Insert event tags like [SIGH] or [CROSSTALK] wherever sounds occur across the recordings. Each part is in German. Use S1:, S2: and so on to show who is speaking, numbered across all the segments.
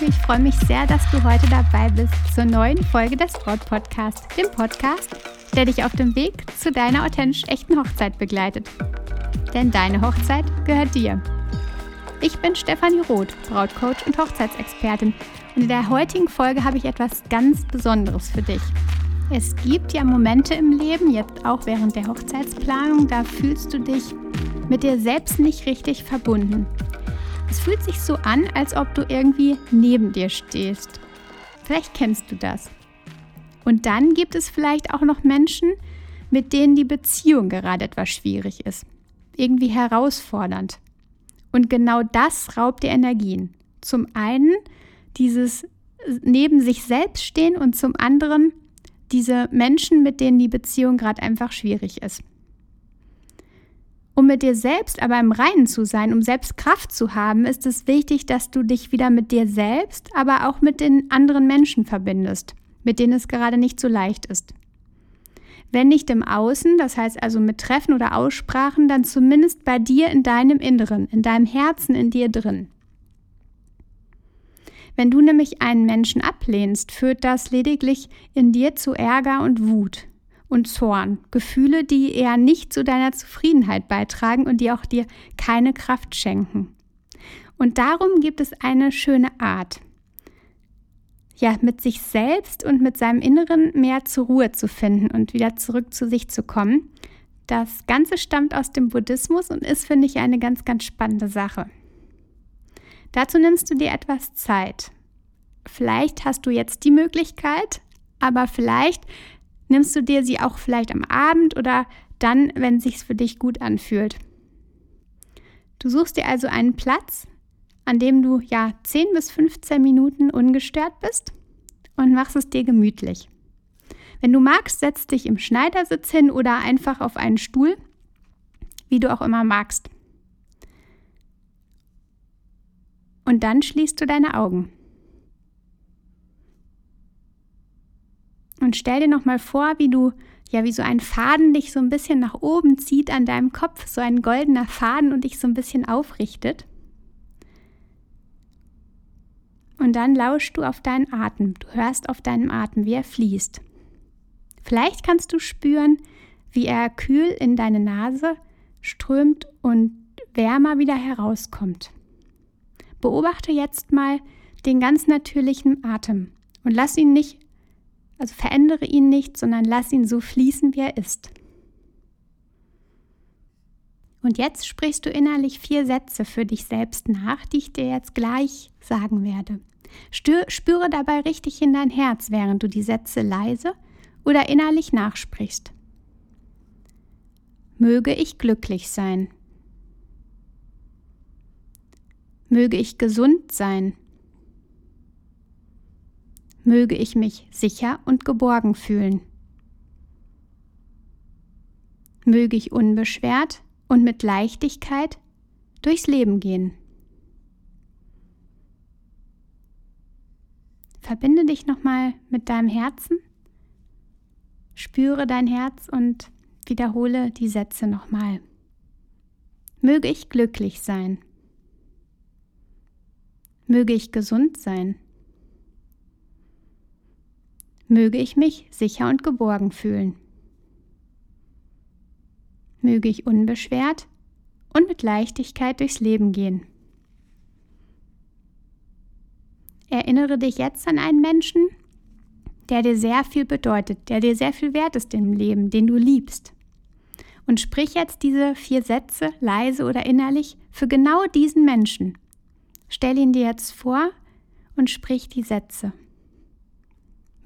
S1: Liebe, ich freue mich sehr, dass du heute dabei bist zur neuen Folge des Braut Podcast, dem Podcast, der dich auf dem Weg zu deiner authentisch echten Hochzeit begleitet. Denn deine Hochzeit gehört dir. Ich bin Stefanie Roth, Brautcoach und Hochzeitsexpertin und in der heutigen Folge habe ich etwas ganz Besonderes für dich. Es gibt ja Momente im Leben, jetzt auch während der Hochzeitsplanung, da fühlst du dich mit dir selbst nicht richtig verbunden. Es fühlt sich so an, als ob du irgendwie neben dir stehst. Vielleicht kennst du das. Und dann gibt es vielleicht auch noch Menschen, mit denen die Beziehung gerade etwas schwierig ist. Irgendwie herausfordernd. Und genau das raubt dir Energien. Zum einen dieses neben sich selbst stehen und zum anderen diese Menschen, mit denen die Beziehung gerade einfach schwierig ist. Um mit dir selbst aber im Reinen zu sein, um selbst Kraft zu haben, ist es wichtig, dass du dich wieder mit dir selbst, aber auch mit den anderen Menschen verbindest, mit denen es gerade nicht so leicht ist. Wenn nicht im Außen, das heißt also mit Treffen oder Aussprachen, dann zumindest bei dir in deinem Inneren, in deinem Herzen, in dir drin. Wenn du nämlich einen Menschen ablehnst, führt das lediglich in dir zu Ärger und Wut und Zorn. Gefühle, die eher nicht zu deiner Zufriedenheit beitragen und die auch dir keine Kraft schenken. Und darum gibt es eine schöne Art, ja, mit sich selbst und mit seinem Inneren mehr zur Ruhe zu finden und wieder zurück zu sich zu kommen. Das Ganze stammt aus dem Buddhismus und ist, finde ich, eine ganz, ganz spannende Sache. Dazu nimmst du dir etwas Zeit. Vielleicht hast du jetzt die Möglichkeit, aber vielleicht nimmst du dir sie auch vielleicht am Abend oder dann, wenn es sich für dich gut anfühlt. Du suchst dir also einen Platz, an dem du ja 10 bis 15 Minuten ungestört bist und machst es dir gemütlich. Wenn du magst, setz dich im Schneidersitz hin oder einfach auf einen Stuhl, wie du auch immer magst. Und dann schließt du deine Augen. Und stell dir nochmal vor, wie du, ja, wie so ein Faden dich so ein bisschen nach oben zieht an deinem Kopf, so ein goldener Faden und dich so ein bisschen aufrichtet. Und dann lauschst du auf deinen Atem. Du hörst auf deinem Atem, wie er fließt. Vielleicht kannst du spüren, wie er kühl in deine Nase strömt und wärmer wieder herauskommt. Beobachte jetzt mal den ganz natürlichen Atem und lass ihn nicht also verändere ihn nicht, sondern lass ihn so fließen, wie er ist. Und jetzt sprichst du innerlich vier Sätze für dich selbst nach, die ich dir jetzt gleich sagen werde. Spüre dabei richtig in dein Herz, während du die Sätze leise oder innerlich nachsprichst. Möge ich glücklich sein. Möge ich gesund sein möge ich mich sicher und geborgen fühlen. Möge ich unbeschwert und mit Leichtigkeit durchs Leben gehen. Verbinde dich nochmal mit deinem Herzen, spüre dein Herz und wiederhole die Sätze nochmal. Möge ich glücklich sein. Möge ich gesund sein möge ich mich sicher und geborgen fühlen. Möge ich unbeschwert und mit Leichtigkeit durchs Leben gehen. Erinnere dich jetzt an einen Menschen, der dir sehr viel bedeutet, der dir sehr viel wert ist im Leben, den du liebst. Und sprich jetzt diese vier Sätze leise oder innerlich für genau diesen Menschen. Stell ihn dir jetzt vor und sprich die Sätze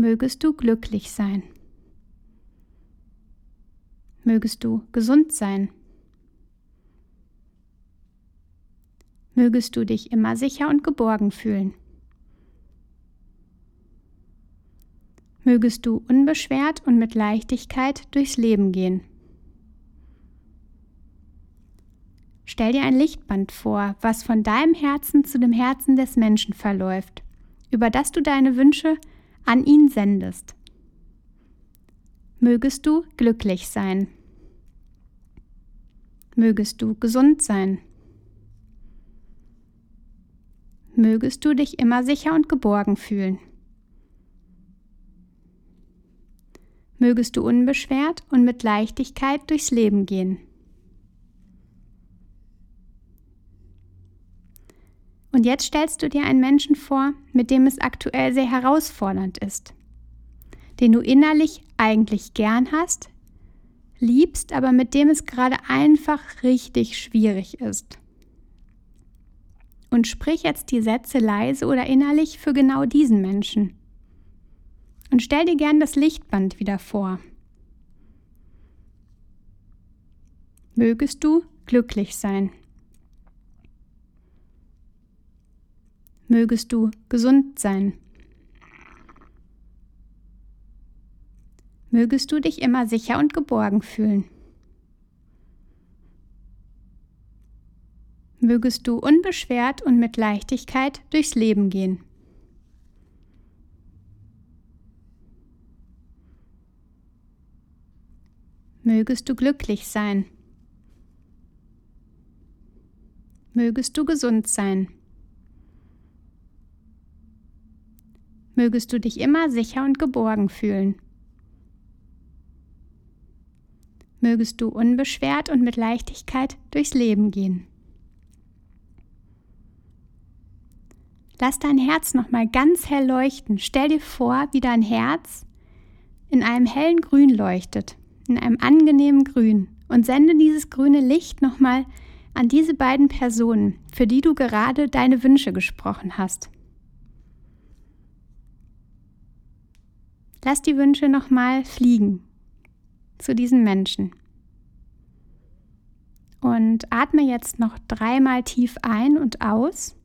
S1: mögest du glücklich sein. Mögest du gesund sein. Mögest du dich immer sicher und geborgen fühlen. Mögest du unbeschwert und mit Leichtigkeit durchs Leben gehen. Stell dir ein Lichtband vor, was von deinem Herzen zu dem Herzen des Menschen verläuft, über das du deine Wünsche an ihn sendest. Mögest du glücklich sein. Mögest du gesund sein. mögest du dich immer sicher und geborgen fühlen. Mögest du unbeschwert und mit Leichtigkeit durchs Leben gehen. Und jetzt stellst du dir einen Menschen vor, mit dem es aktuell sehr herausfordernd ist, den du innerlich eigentlich gern hast, liebst, aber mit dem es gerade einfach richtig schwierig ist. Und sprich jetzt die Sätze leise oder innerlich für genau diesen Menschen. Und stell dir gern das Lichtband wieder vor. Mögest du glücklich sein. Mögest du gesund sein. Mögest du dich immer sicher und geborgen fühlen. Mögest du unbeschwert und mit Leichtigkeit durchs Leben gehen. Mögest du glücklich sein. Mögest du gesund sein. Mögest du dich immer sicher und geborgen fühlen. Mögest du unbeschwert und mit Leichtigkeit durchs Leben gehen. Lass dein Herz nochmal ganz hell leuchten. Stell dir vor, wie dein Herz in einem hellen Grün leuchtet in einem angenehmen Grün und sende dieses grüne Licht nochmal an diese beiden Personen, für die du gerade deine Wünsche gesprochen hast. Lass die Wünsche nochmal fliegen zu diesen Menschen. Und atme jetzt noch dreimal tief ein und aus.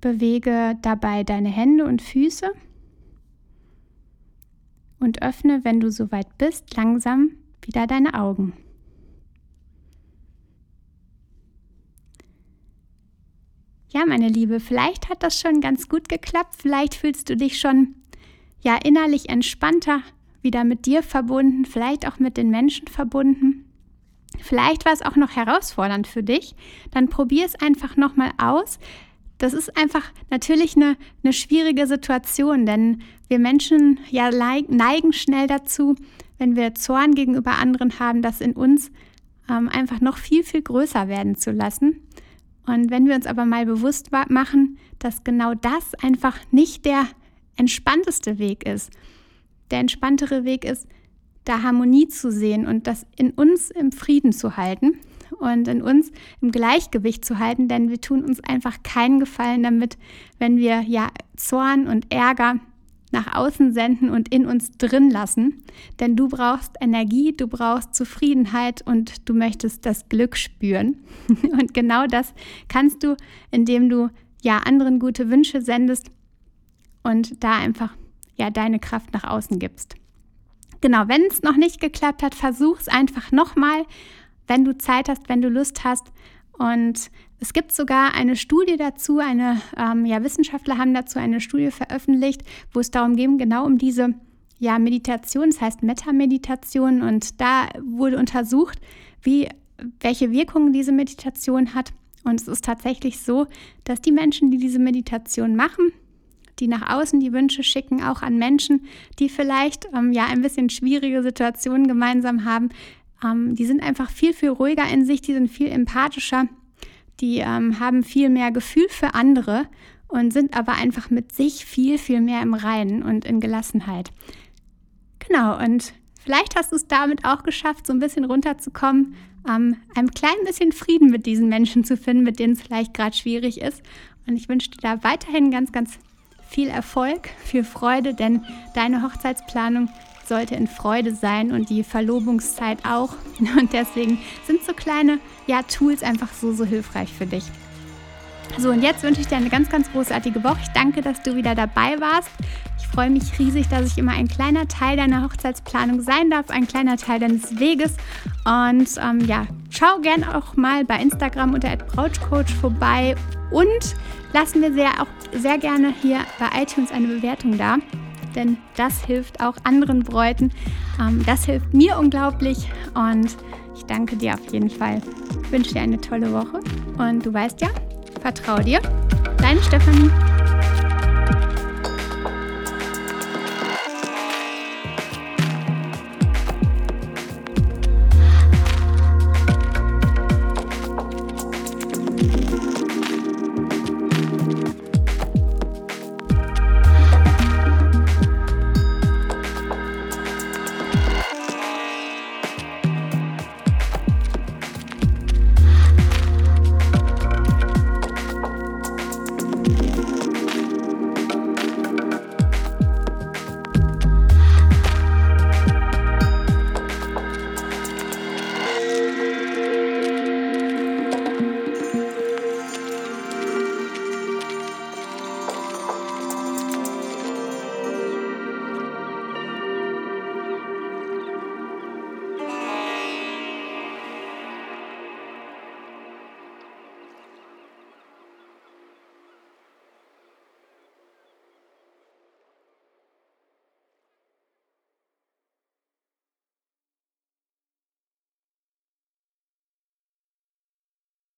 S1: Bewege dabei deine Hände und Füße und öffne, wenn du soweit bist, langsam wieder deine Augen. Ja, meine Liebe, vielleicht hat das schon ganz gut geklappt. Vielleicht fühlst du dich schon ja innerlich entspannter, wieder mit dir verbunden, vielleicht auch mit den Menschen verbunden. Vielleicht war es auch noch herausfordernd für dich. Dann probier es einfach nochmal aus. Das ist einfach natürlich eine, eine schwierige Situation, denn wir Menschen ja neigen schnell dazu, wenn wir Zorn gegenüber anderen haben, das in uns ähm, einfach noch viel, viel größer werden zu lassen. Und wenn wir uns aber mal bewusst machen, dass genau das einfach nicht der entspannteste Weg ist. Der entspanntere Weg ist, da Harmonie zu sehen und das in uns im Frieden zu halten und in uns im Gleichgewicht zu halten, denn wir tun uns einfach keinen Gefallen damit, wenn wir ja Zorn und Ärger nach außen senden und in uns drin lassen. Denn du brauchst Energie, du brauchst Zufriedenheit und du möchtest das Glück spüren. [LAUGHS] Und genau das kannst du, indem du ja anderen gute Wünsche sendest und da einfach ja deine Kraft nach außen gibst. Genau, wenn es noch nicht geklappt hat, versuch es einfach nochmal wenn du Zeit hast, wenn du Lust hast. Und es gibt sogar eine Studie dazu, eine, ähm, ja, Wissenschaftler haben dazu eine Studie veröffentlicht, wo es darum ging, genau um diese ja, Meditation, das heißt Metameditation. Und da wurde untersucht, wie, welche Wirkungen diese Meditation hat. Und es ist tatsächlich so, dass die Menschen, die diese Meditation machen, die nach außen die Wünsche schicken, auch an Menschen, die vielleicht ähm, ja ein bisschen schwierige Situationen gemeinsam haben, ähm, die sind einfach viel, viel ruhiger in sich, die sind viel empathischer, die ähm, haben viel mehr Gefühl für andere und sind aber einfach mit sich viel, viel mehr im Reinen und in Gelassenheit. Genau, und vielleicht hast du es damit auch geschafft, so ein bisschen runterzukommen, ähm, ein klein bisschen Frieden mit diesen Menschen zu finden, mit denen es vielleicht gerade schwierig ist. Und ich wünsche dir da weiterhin ganz, ganz viel Erfolg, viel Freude, denn deine Hochzeitsplanung sollte in Freude sein und die Verlobungszeit auch. [LAUGHS] Und deswegen sind so kleine ja, Tools einfach so, so hilfreich für dich. So, und jetzt wünsche ich dir eine ganz, ganz großartige Woche. Ich danke, dass du wieder dabei warst. Ich freue mich riesig, dass ich immer ein kleiner Teil deiner Hochzeitsplanung sein darf, ein kleiner Teil deines Weges. Und ähm, ja, schau gerne auch mal bei Instagram unter @brautcoach vorbei und lass mir sehr auch sehr gerne hier bei iTunes eine Bewertung da denn das hilft auch anderen Bräuten. Ähm, das hilft mir unglaublich und ich danke dir auf jeden Fall. Ich wünsche dir eine tolle Woche und du weißt ja, Vertrau dir. Deine Stefanie.